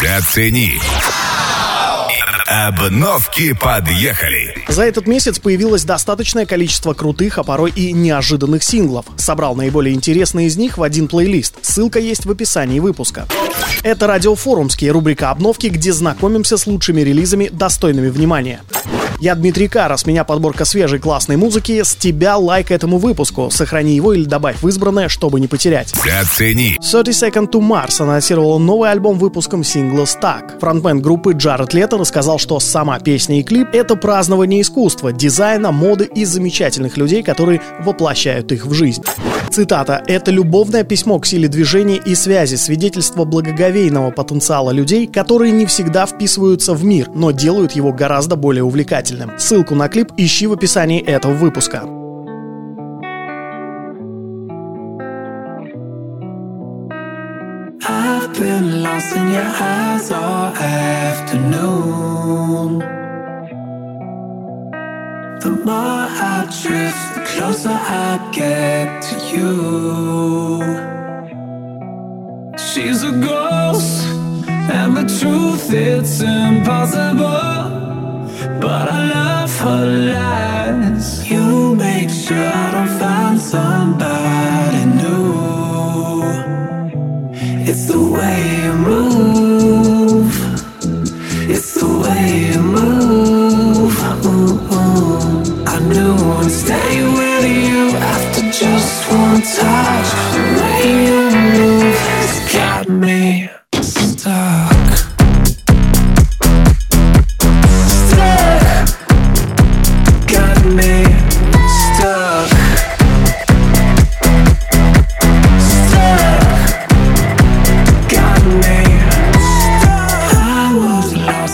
Зацени. Обновки подъехали. За этот месяц появилось достаточное количество крутых, а порой и неожиданных синглов. Собрал наиболее интересные из них в один плейлист. Ссылка есть в описании выпуска. Это радиофорумские рубрика «Обновки», где знакомимся с лучшими релизами, достойными внимания. Я Дмитрий Кара, с меня подборка свежей классной музыки, с тебя лайк этому выпуску, сохрани его или добавь в избранное, чтобы не потерять. Зацени. 30 Second to Mars анонсировала новый альбом выпуском сингла «Stuck». Фронтмен группы Джаред Лето рассказал, что сама песня и клип — это празднование искусства, дизайна, моды и замечательных людей, которые воплощают их в жизнь. Цитата «Это любовное письмо к силе движения и связи, свидетельство благоговейного потенциала людей, которые не всегда вписываются в мир, но делают его гораздо более увлекательным». Ссылку на клип ищи в описании этого выпуска. Lost in your eyes all afternoon. The more I drift, the closer I get to you. She's a ghost, and the truth it's impossible. But I love her lies.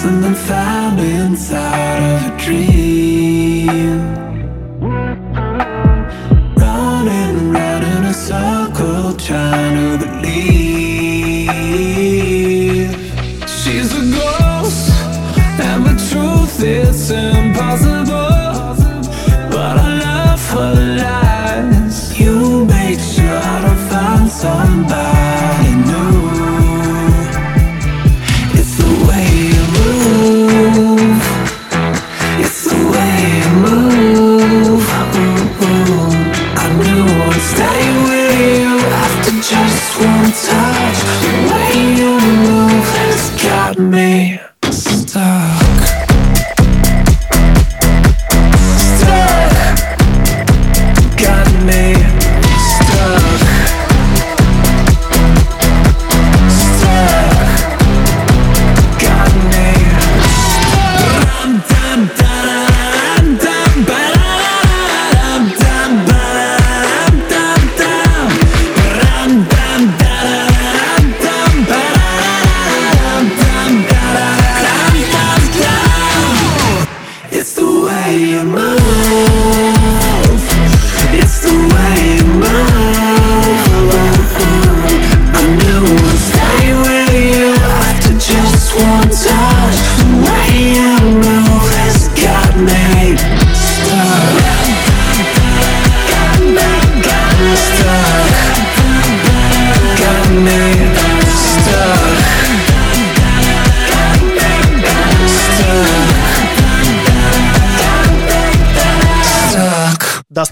Lost and then found inside of a dream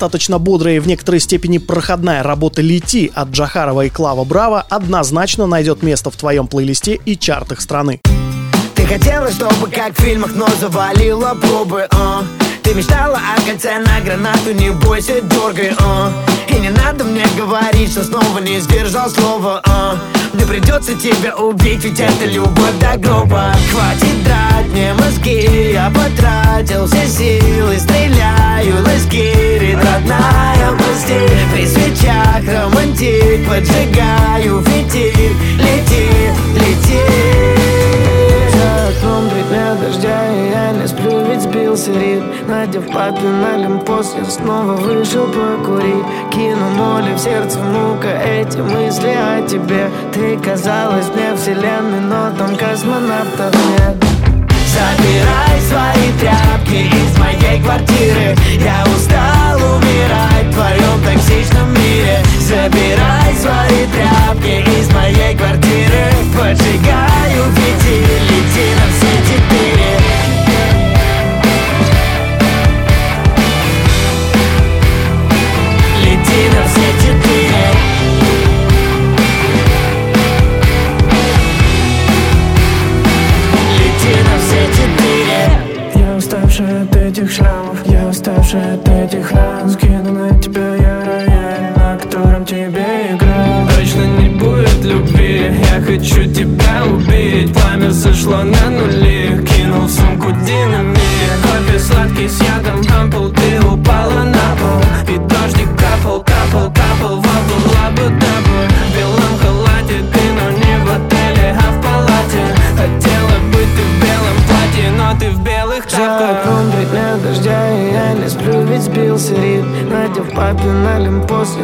Достаточно бодрая и в некоторой степени проходная работа «Лети» от Джахарова и Клава Браво однозначно найдет место в твоем плейлисте и чартах страны. Ты хотела, чтобы как в фильмах, но завалила пробы, а Ты мечтала о кольце на гранату, не бойся, дергай, а И не надо мне говорить, что снова не сдержал слова, а Мне придется тебя убить, ведь это любовь до гроба. Хватит драть мне мозги, я потратил все силы Стреляю, ласкирит родная прости При свечах романтик, поджигаю фитиль. Лети, лети за окном три дня дождя и я не сбился ритм Надев папин олимпос, я снова вышел покурить Кину моли в сердце мука, эти мысли о тебе. Ты казалась мне вселенной, но там космонавтов нет Забирай свои тряпки из моей квартиры. Я устал умирать в твоем токсичном мире. Забирай свои тряпки из моей квартиры. Поджигаю пяти, лети на все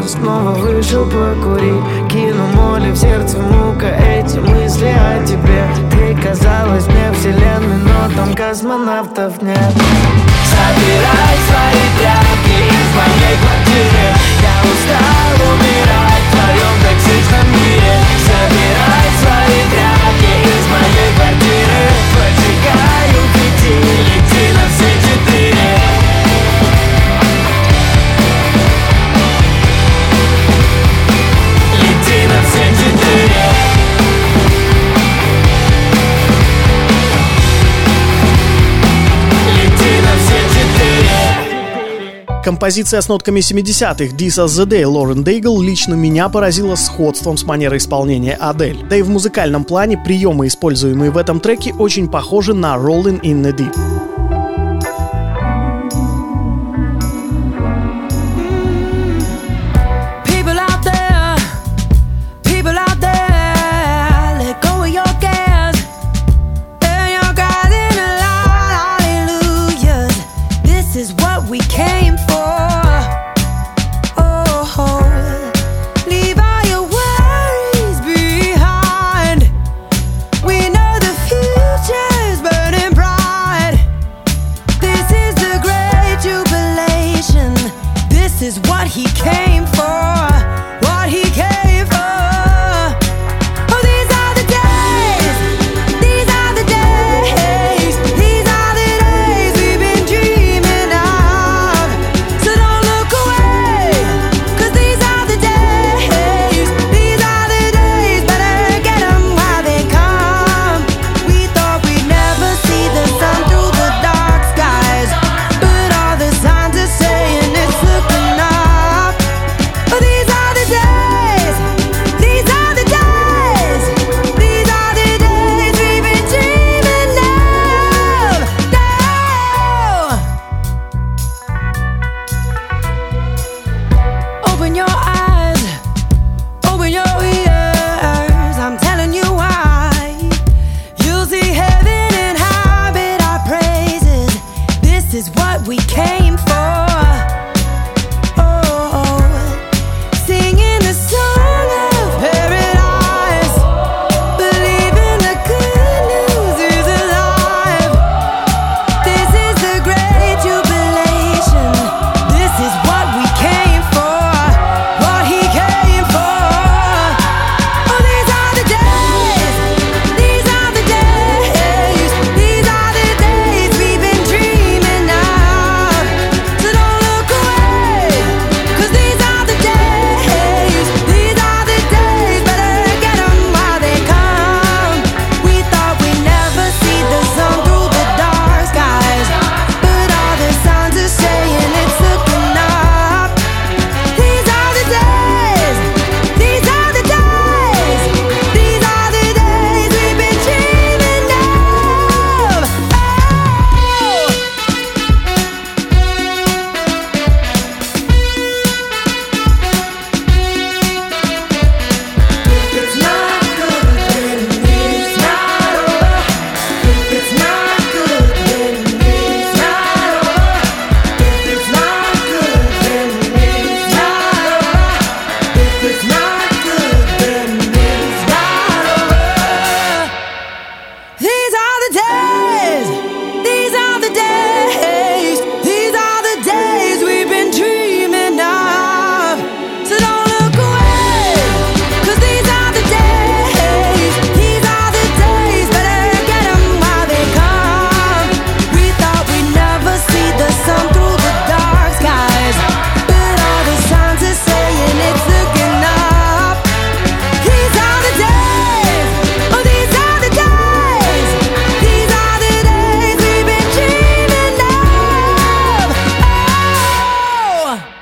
снова вышел покурить, Кину моли в сердце мука Эти мысли о тебе. Ты казалась мне вселенной Но там космонавтов нет. Собирай Композиция с нотками 70-х «This is the Day» Лорен Дейгл лично меня поразила сходством с манерой исполнения Адель. Да и в музыкальном плане приемы, используемые в этом треке, очень похожи на «Rolling in the Deep».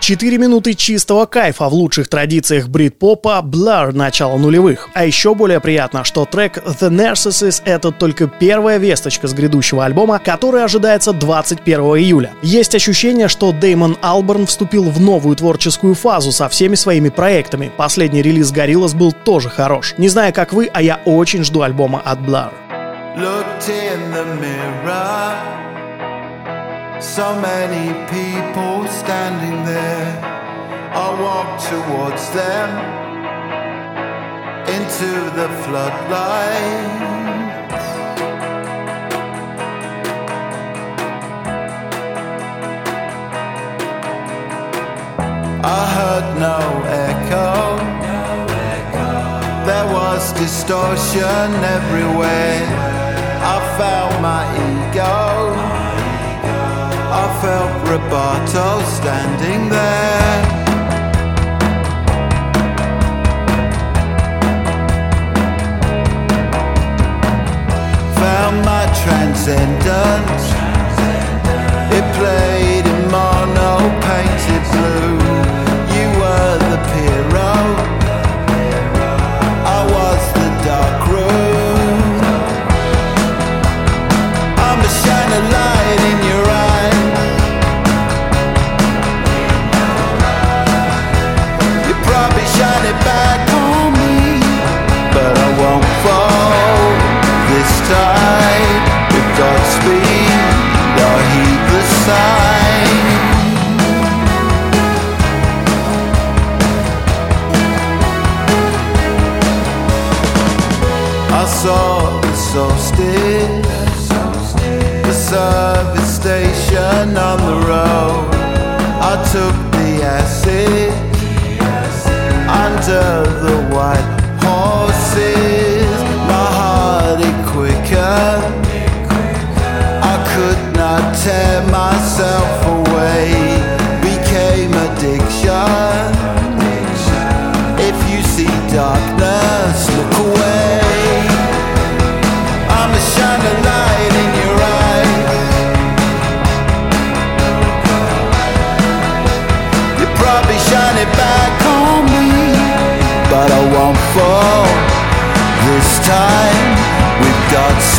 Четыре минуты чистого кайфа в лучших традициях брит-попа Blur начала нулевых. А еще более приятно, что трек The Narcissus — это только первая весточка с грядущего альбома, который ожидается 21 июля. Есть ощущение, что Деймон Алберн вступил в новую творческую фазу со всеми своими проектами. Последний релиз Gorillaz был тоже хорош. Не знаю, как вы, а я очень жду альбома от Blur. Looked in the mirror. So many people standing there. I walk towards them into the floodlight. I heard no echo. There was distortion everywhere. I felt my ego. Felt Roberto standing there. Found my transcendence. It played I saw the solstice, the service station on the road. I took the acid under the white horses. My heart it quicker. I could not tear myself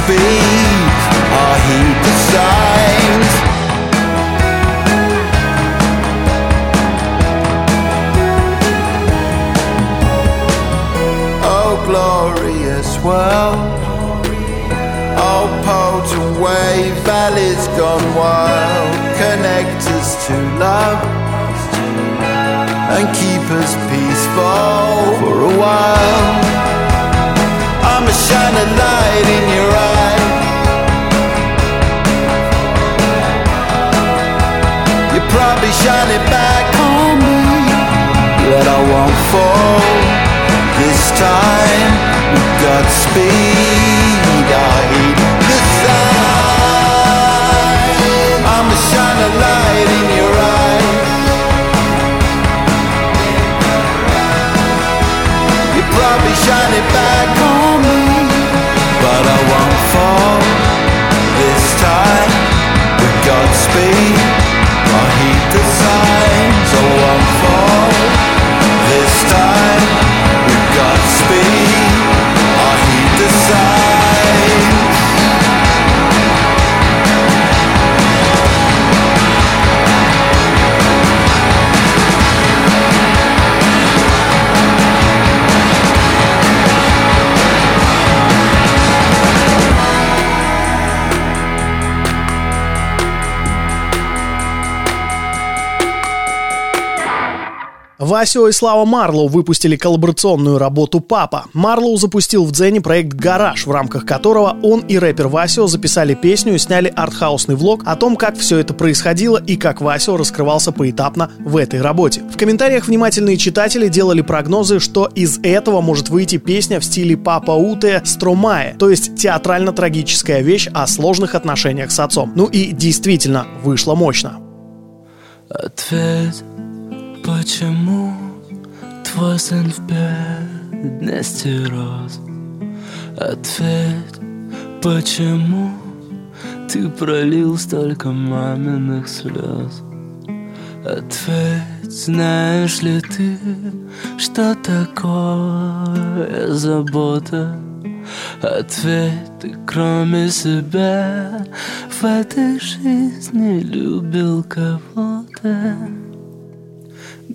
I heed the signs. Oh, glorious world. Oh, potent wave, valleys gone wild. Connect us to love and keep us peaceful for a while. I'm a shining light in your speed Васио и Слава Марлоу выпустили коллаборационную работу «Папа». Марлоу запустил в Дзене проект «Гараж», в рамках которого он и рэпер Васио записали песню и сняли артхаусный влог о том, как все это происходило и как Васио раскрывался поэтапно в этой работе. В комментариях внимательные читатели делали прогнозы, что из этого может выйти песня в стиле «Папа Уте Стромае», то есть театрально-трагическая вещь о сложных отношениях с отцом. Ну и действительно, вышло мощно. Ответь, почему твой сын в бедности рос? Ответь, почему ты пролил столько маминых слез? Ответь, знаешь ли ты, что такое забота? Ответь, кроме себя в этой жизни любил кого-то?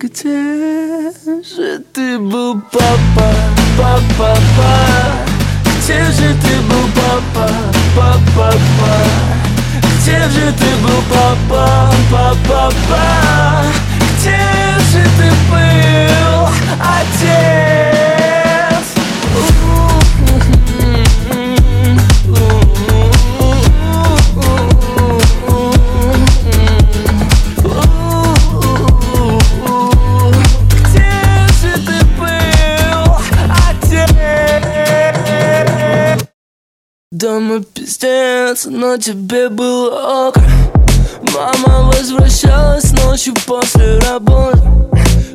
Где же ты был, папа, папа, папа? Где же ты был, папа, папа, папа? Где же ты был, папа, папа, папа? Где же ты был, отец? Дома пиздец, но тебе было ок. Мама возвращалась ночью после работы.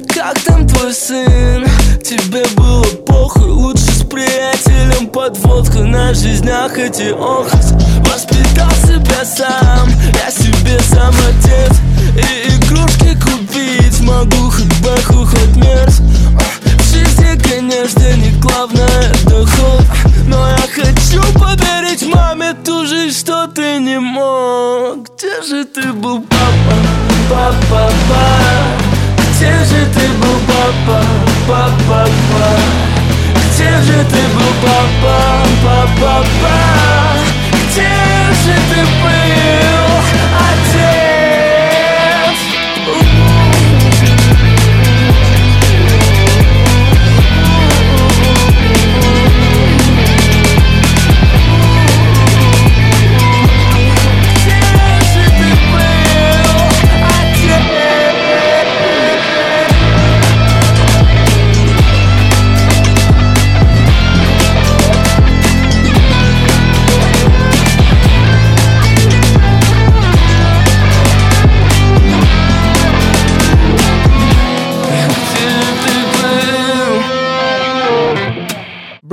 Как там твой сын? Тебе было похуй Лучше с приятелем под водку На жизнях эти охоть Воспитал себя сам Я себе сам отец И игрушки купить Могу хоть бэху, хоть мерз. В жизни, конечно, не главное доход Но я хочу подарить маме ту жизнь, что ты не мог Где же ты был, папа, папа, папа? Где же ты был, папа, папа, папа? Где же ты был, папа, папа, папа? Где же ты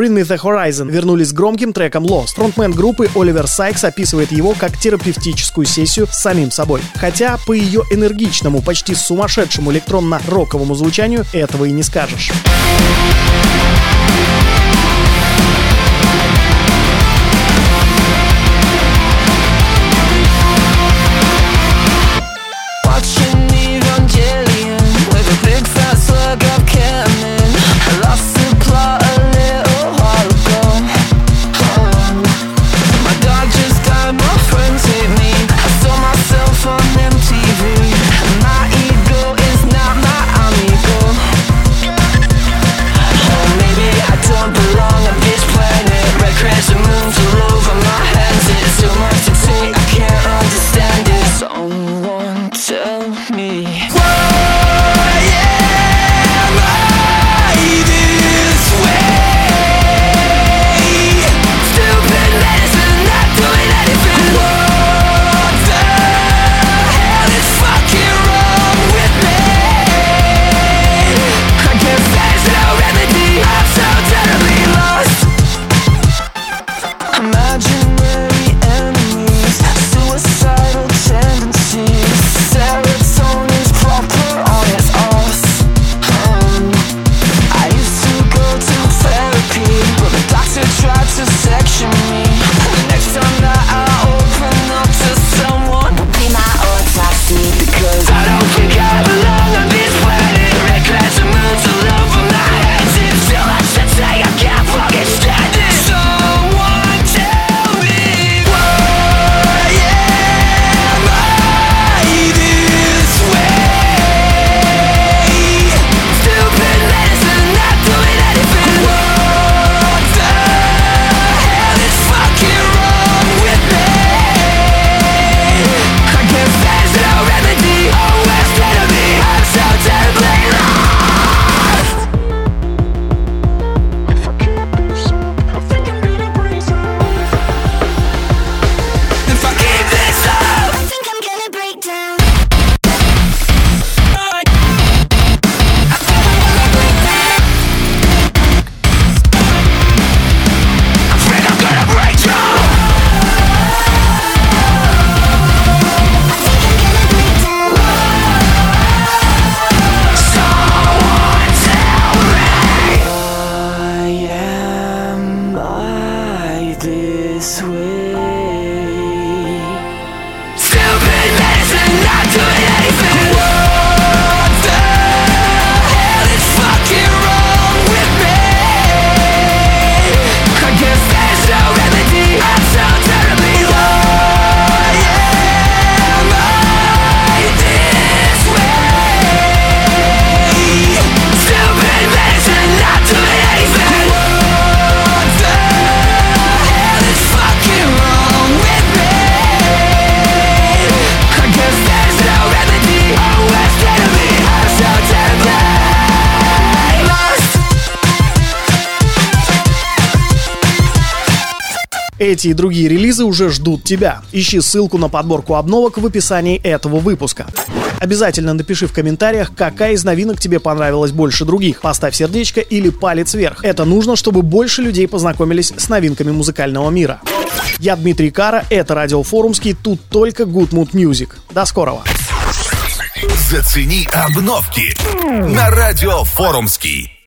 Bring Me The Horizon вернулись с громким треком Lost. Фронтмен группы Оливер Сайкс описывает его как терапевтическую сессию с самим собой. Хотя по ее энергичному, почти сумасшедшему электронно-роковому звучанию этого и не скажешь. Эти и другие релизы уже ждут тебя. Ищи ссылку на подборку обновок в описании этого выпуска. Обязательно напиши в комментариях, какая из новинок тебе понравилась больше других. Поставь сердечко или палец вверх. Это нужно, чтобы больше людей познакомились с новинками музыкального мира. Я Дмитрий Кара, это Радио Форумский, тут только Good Mood Music. До скорого. Зацени обновки на радио Форумский.